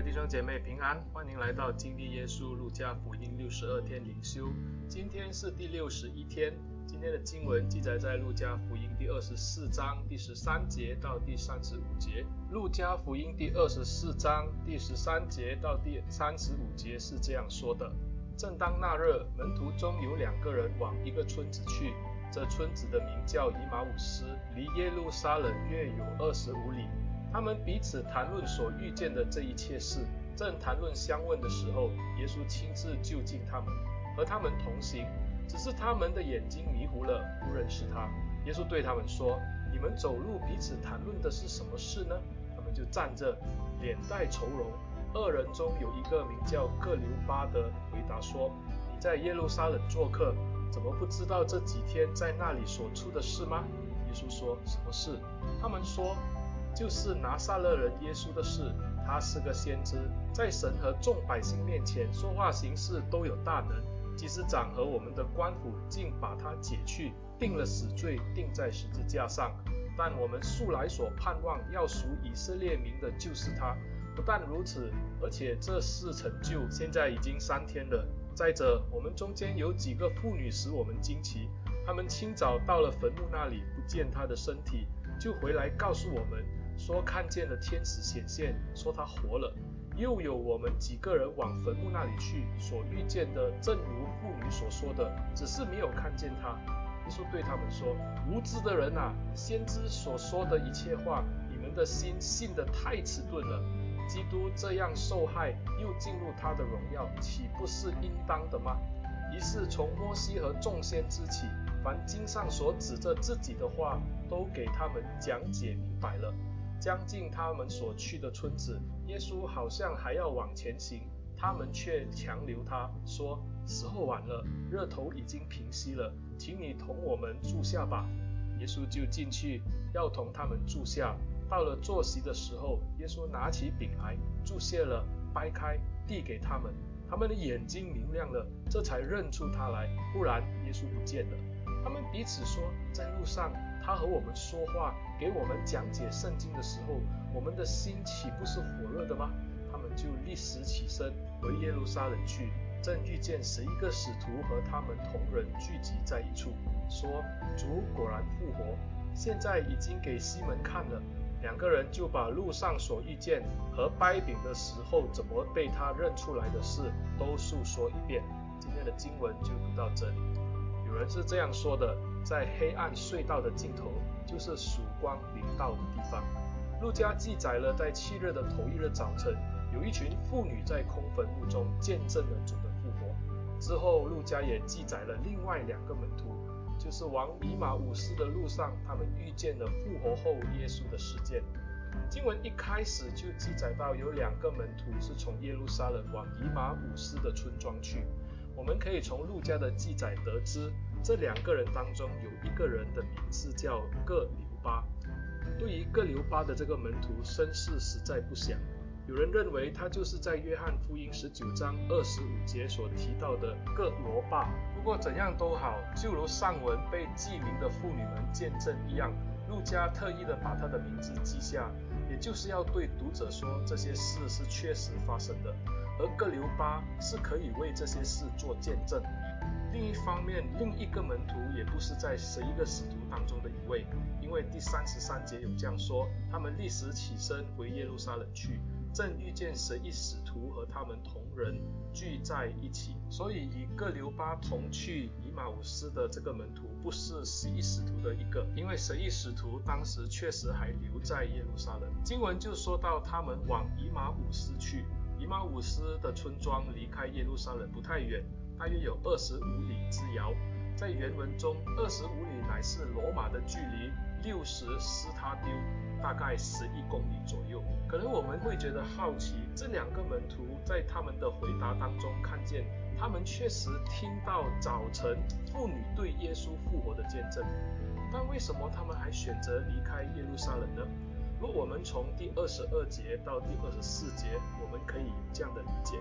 的弟兄姐妹平安，欢迎来到经历耶稣路加福音六十二天灵修。今天是第六十一天，今天的经文记载在路加福音第二十四章第十三节到第三十五节。路加福音第二十四章第十三节到第三十五节是这样说的：正当那日，门徒中有两个人往一个村子去，这村子的名叫以马忤斯，离耶路撒冷约有二十五里。他们彼此谈论所遇见的这一切事，正谈论相问的时候，耶稣亲自就近他们，和他们同行。只是他们的眼睛迷糊了，不认识他。耶稣对他们说：“你们走路彼此谈论的是什么事呢？”他们就站着，脸带愁容。二人中有一个名叫各流巴的，回答说：“你在耶路撒冷做客，怎么不知道这几天在那里所出的事吗？”耶稣说：“什么事？”他们说。就是拿撒勒人耶稣的事，他是个先知，在神和众百姓面前说话行事都有大能。祭司长和我们的官府竟把他解去，定了死罪，钉在十字架上。但我们素来所盼望要赎以色列民的，就是他。不但如此，而且这事成就，现在已经三天了。再者，我们中间有几个妇女使我们惊奇，她们清早到了坟墓那里，不见他的身体，就回来告诉我们。说看见了天使显现，说他活了。又有我们几个人往坟墓那里去，所遇见的正如妇女所说的，只是没有看见他。耶稣对他们说：无知的人啊，先知所说的一切话，你们的心信得太迟钝了。基督这样受害，又进入他的荣耀，岂不是应当的吗？于是从摩西和众先知起，凡经上所指着自己的话，都给他们讲解明白了。将近他们所去的村子，耶稣好像还要往前行，他们却强留他说：“时候晚了，热头已经平息了，请你同我们住下吧。”耶稣就进去要同他们住下。到了坐席的时候，耶稣拿起饼来，祝谢了，掰开，递给他们。他们的眼睛明亮了，这才认出他来，不然耶稣不见了。他们彼此说：“在路上。”他和我们说话，给我们讲解圣经的时候，我们的心岂不是火热的吗？他们就立时起身回耶路撒冷去，正遇见十一个使徒和他们同人聚集在一处，说：“主果然复活，现在已经给西门看了。”两个人就把路上所遇见和掰饼的时候怎么被他认出来的事都述说一遍。今天的经文就读到这里。有人是这样说的。在黑暗隧道的尽头，就是曙光临到的地方。路加记载了，在七日的头一日早晨，有一群妇女在空坟墓中见证了主的复活。之后，路加也记载了另外两个门徒，就是往以马忤斯的路上，他们遇见了复活后耶稣的事件。经文一开始就记载到，有两个门徒是从耶路撒冷往以马忤斯的村庄去。我们可以从陆家的记载得知，这两个人当中有一个人的名字叫各留巴。对于各留巴的这个门徒，身世实在不详。有人认为他就是在约翰福音十九章二十五节所提到的各罗巴。不过怎样都好，就如上文被记名的妇女们见证一样，路加特意的把他的名字记下，也就是要对读者说这些事是确实发生的。而各留巴是可以为这些事做见证。另一方面，另一个门徒也不是在十一个使徒当中的一位，因为第三十三节有这样说：他们立时起身回耶路撒冷去，正遇见十一使徒和他们同人聚在一起。所以与各流巴同去以马忤斯的这个门徒不是十一使徒的一个，因为十一使徒当时确实还留在耶路撒冷。经文就说到他们往以马忤斯去。以马忤斯的村庄离开耶路撒冷不太远，大约有二十五里之遥。在原文中，二十五里乃是罗马的距离，六十斯他丢，大概十一公里左右。可能我们会觉得好奇，这两个门徒在他们的回答当中看见，他们确实听到早晨妇女对耶稣复活的见证，但为什么他们还选择离开耶路撒冷呢？如果我们从第二十二节到第二十四节，我们可以这样的理解。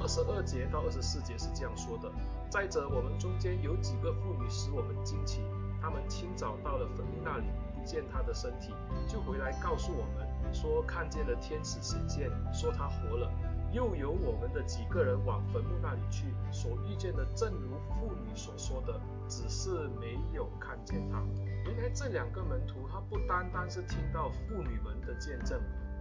二十二节到二十四节是这样说的：「再者，我们中间有几个妇女使我们惊奇，他们清早到了坟墓那里，不不见他的身体，就回来告诉我们说看见了天使显现，说他活了。又有我们的几个人往坟墓那里去，所遇见的正如妇女所说的，只是没有看见他。原来这两个门徒，他不单单是听到妇女们的见证，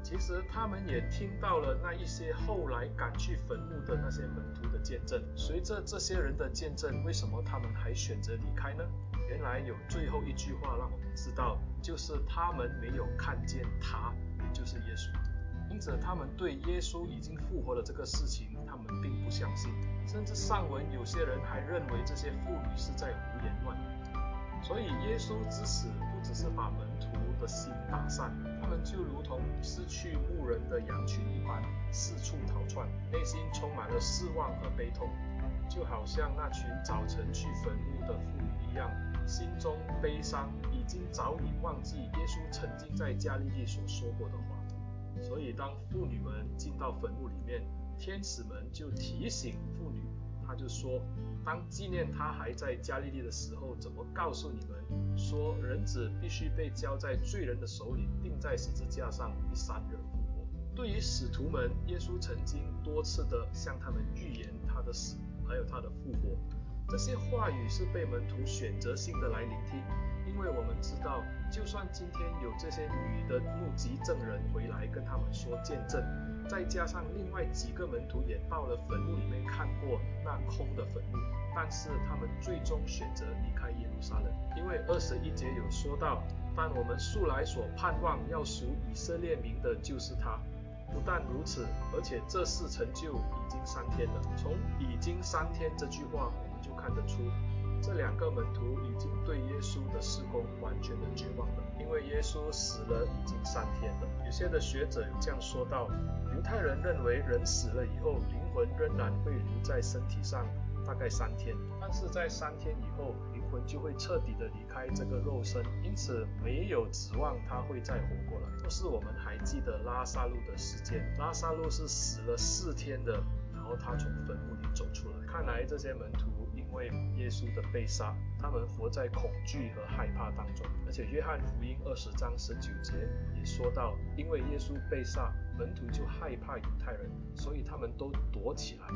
其实他们也听到了那一些后来赶去坟墓的那些门徒的见证。随着这些人的见证，为什么他们还选择离开呢？原来有最后一句话让我们知道，就是他们没有看见他，也就是耶稣。因此，他们对耶稣已经复活了这个事情，他们并不相信。甚至上文有些人还认为这些妇女是在胡言乱语。所以，耶稣之死不只是把门的心打散，他们就如同失去牧人的羊群一般，四处逃窜，内心充满了失望和悲痛，就好像那群早晨去坟墓的妇女一样，心中悲伤，已经早已忘记耶稣曾经在加利利所说过的话。所以，当妇女们进到坟墓里面，天使们就提醒妇女，他就说，当纪念他还在加利利的时候，怎么告诉你们说，人子必须被交在罪人的手里，钉在十字架上，第三日复活。对于使徒们，耶稣曾经多次的向他们预言他的死，还有他的复活。这些话语是被门徒选择性的来聆听。因为我们知道，就算今天有这些女的目击证人回来跟他们说见证，再加上另外几个门徒也到了坟墓里面看过那空的坟墓，但是他们最终选择离开耶路撒冷，因为二十一节有说到，但我们素来所盼望要属以色列民的就是他。不但如此，而且这事成就已经三天了。从已经三天这句话，看得出。这两个门徒已经对耶稣的事工完全的绝望了，因为耶稣死了已经三天了。有些的学者有这样说道：犹太人认为人死了以后，灵魂仍然会留在身体上大概三天，但是在三天以后，灵魂就会彻底的离开这个肉身，因此没有指望他会再活过来。若是我们还记得拉撒路的事件，拉撒路是死了四天的，然后他从坟墓里走出来。看来这些门徒。因为耶稣的被杀，他们活在恐惧和害怕当中。而且约翰福音二十章十九节也说到，因为耶稣被杀，门徒就害怕犹太人，所以他们都躲起来。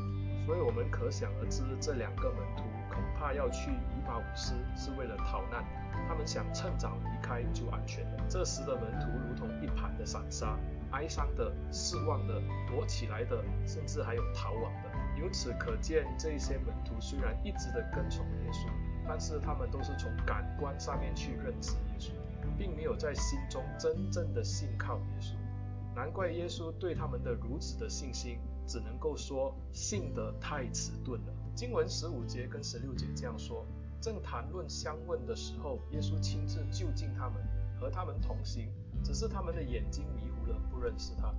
所以我们可想而知，这两个门徒恐怕要去以马忤斯是为了逃难，他们想趁早离开就安全了。这时的门徒如同一盘的散沙，哀伤的、失望的、躲起来的，甚至还有逃亡的。由此可见，这些门徒虽然一直的跟从耶稣，但是他们都是从感官上面去认知耶稣，并没有在心中真正的信靠耶稣。难怪耶稣对他们的如此的信心，只能够说信得太迟钝了。经文十五节跟十六节这样说：正谈论相问的时候，耶稣亲自就近他们，和他们同行，只是他们的眼睛迷糊了，不认识他。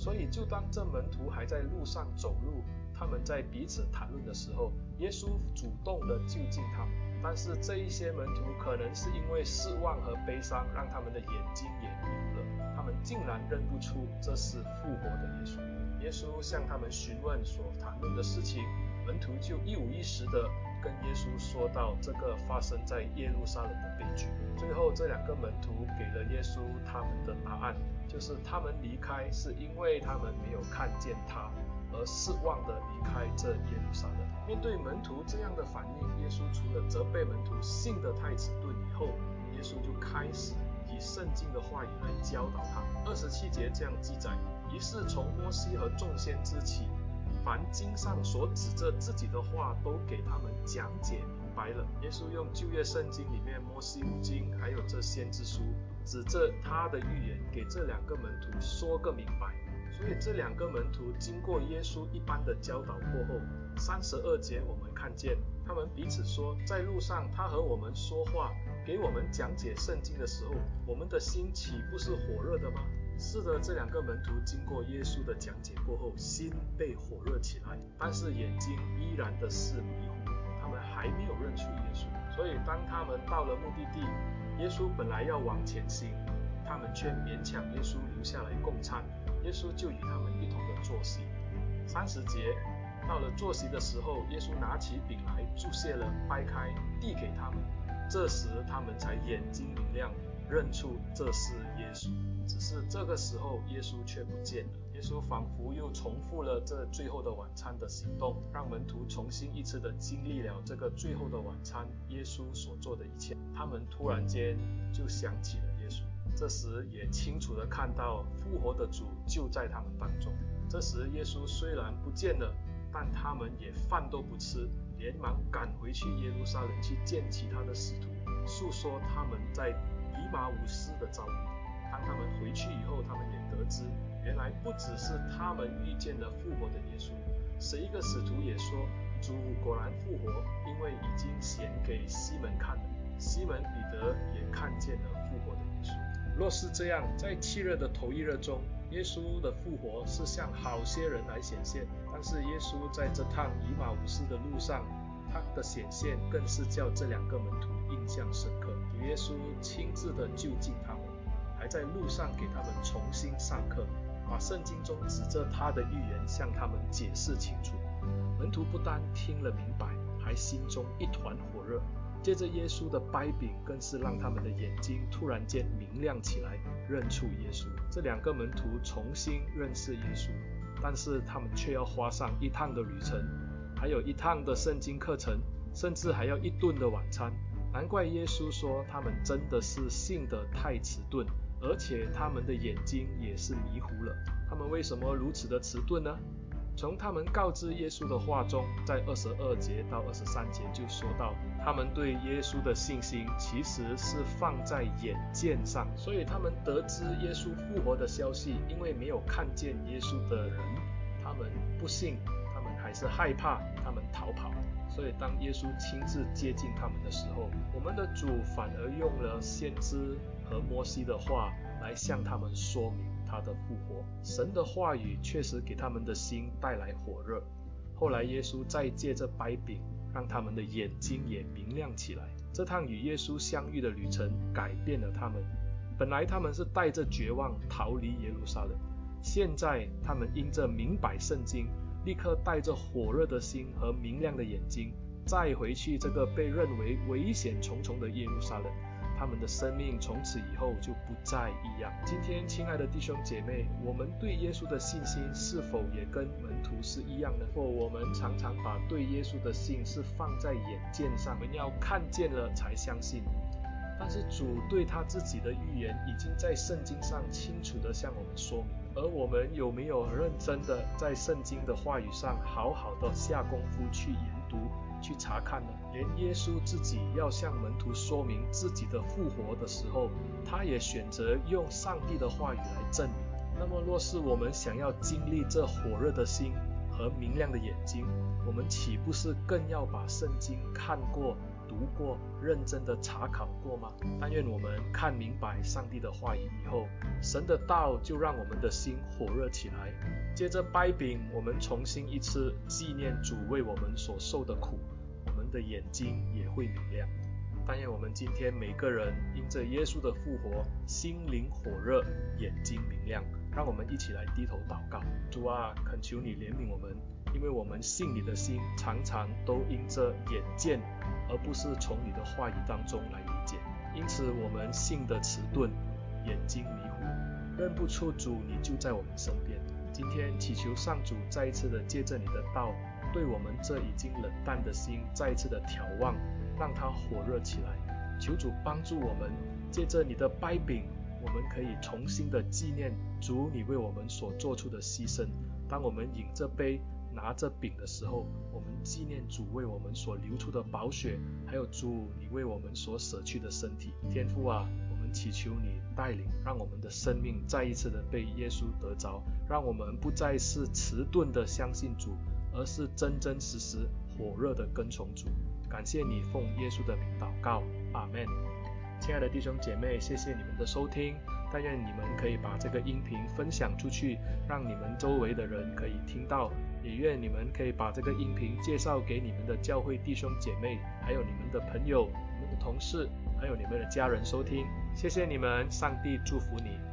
所以就当这门徒还在路上走路。他们在彼此谈论的时候，耶稣主动的就近他们。但是这一些门徒可能是因为失望和悲伤，让他们的眼睛也迷糊了。他们竟然认不出这是复活的耶稣。耶稣向他们询问所谈论的事情，门徒就一五一十的跟耶稣说到这个发生在耶路撒冷的悲剧。最后这两个门徒给了耶稣他们的答案，就是他们离开是因为他们没有看见他。而失望的离开这耶路撒冷。面对门徒这样的反应，耶稣除了责备门徒信得太迟钝以后，耶稣就开始以圣经的话语来教导他。二十七节这样记载：于是从摩西和众先知起，凡经上所指着自己的话，都给他们讲解明白了。耶稣用旧约圣经里面摩西五经，还有这先知书，指着他的预言，给这两个门徒说个明白。所以这两个门徒经过耶稣一般的教导过后，三十二节我们看见他们彼此说，在路上他和我们说话，给我们讲解圣经的时候，我们的心岂不是火热的吗？是的，这两个门徒经过耶稣的讲解过后，心被火热起来，但是眼睛依然的是迷糊，他们还没有认出耶稣。所以当他们到了目的地，耶稣本来要往前行，他们却勉强耶稣留下来共餐。耶稣就与他们一同的坐席。三十节，到了坐席的时候，耶稣拿起饼来，祝谢了，掰开，递给他们。这时他们才眼睛明亮，认出这是耶稣。只是这个时候，耶稣却不见了。耶稣仿佛又重复了这最后的晚餐的行动，让门徒重新一次的经历了这个最后的晚餐，耶稣所做的一切。他们突然间就想起了耶稣，这时也清楚的看到复活的主就在他们当中。这时耶稣虽然不见了，但他们也饭都不吃，连忙赶回去耶路撒冷去见其他的使徒，诉说他们在马忤斯的遭遇。当他们回去以后，他们也得知，原来不只是他们遇见了复活的耶稣，十一个使徒也说，主果然复活，因为已经显给西门看了。西门彼得也看见了复活的耶稣。若是这样，在七日的头一日中，耶稣的复活是向好些人来显现，但是耶稣在这趟以马忤斯的路上，他的显现更是叫这两个门徒印象深刻。主耶稣亲自的就近他们。还在路上给他们重新上课，把圣经中指着他的预言向他们解释清楚。门徒不但听了明白，还心中一团火热。接着耶稣的掰饼更是让他们的眼睛突然间明亮起来，认出耶稣。这两个门徒重新认识耶稣，但是他们却要花上一趟的旅程，还有一趟的圣经课程，甚至还要一顿的晚餐。难怪耶稣说他们真的是信得太迟钝。而且他们的眼睛也是迷糊了。他们为什么如此的迟钝呢？从他们告知耶稣的话中，在二十二节到二十三节就说到，他们对耶稣的信心其实是放在眼见上。所以他们得知耶稣复活的消息，因为没有看见耶稣的人，他们不信，还是害怕，他们逃跑。所以当耶稣亲自接近他们的时候，我们的主反而用了先知。和摩西的话来向他们说明他的复活，神的话语确实给他们的心带来火热。后来耶稣再借着掰饼，让他们的眼睛也明亮起来。这趟与耶稣相遇的旅程改变了他们。本来他们是带着绝望逃离耶路撒冷，现在他们因着明白圣经，立刻带着火热的心和明亮的眼睛，再回去这个被认为危险重重的耶路撒冷。他们的生命从此以后就不再一样。今天，亲爱的弟兄姐妹，我们对耶稣的信心是否也跟门徒是一样呢？或我们常常把对耶稣的信是放在眼见上，我们要看见了才相信。但是主对他自己的预言已经在圣经上清楚地向我们说明，而我们有没有认真的在圣经的话语上好好的下功夫去研读？去查看呢，连耶稣自己要向门徒说明自己的复活的时候，他也选择用上帝的话语来证明。那么，若是我们想要经历这火热的心和明亮的眼睛，我们岂不是更要把圣经看过、读过、认真的查考过吗？但愿我们看明白上帝的话语以后，神的道就让我们的心火热起来。接着掰饼，我们重新一次纪念主为我们所受的苦。我们的眼睛也会明亮。但愿我们今天每个人因着耶稣的复活，心灵火热，眼睛明亮。让我们一起来低头祷告。主啊，恳求你怜悯我们，因为我们信你的心常常都因着眼见，而不是从你的话语当中来理解。因此我们信的迟钝，眼睛迷糊，认不出主你就在我们身边。今天祈求上主再一次的借着你的道。对我们这已经冷淡的心再一次的眺望，让它火热起来。求主帮助我们，借着你的掰饼，我们可以重新的纪念主你为我们所做出的牺牲。当我们饮这杯、拿着饼的时候，我们纪念主为我们所流出的宝血，还有主你为我们所舍去的身体。天父啊，我们祈求你带领，让我们的生命再一次的被耶稣得着，让我们不再是迟钝的相信主。而是真真实实火热的跟从主，感谢你奉耶稣的名祷告，阿门。亲爱的弟兄姐妹，谢谢你们的收听，但愿你们可以把这个音频分享出去，让你们周围的人可以听到，也愿你们可以把这个音频介绍给你们的教会弟兄姐妹，还有你们的朋友、你们的同事，还有你们的家人收听。谢谢你们，上帝祝福你。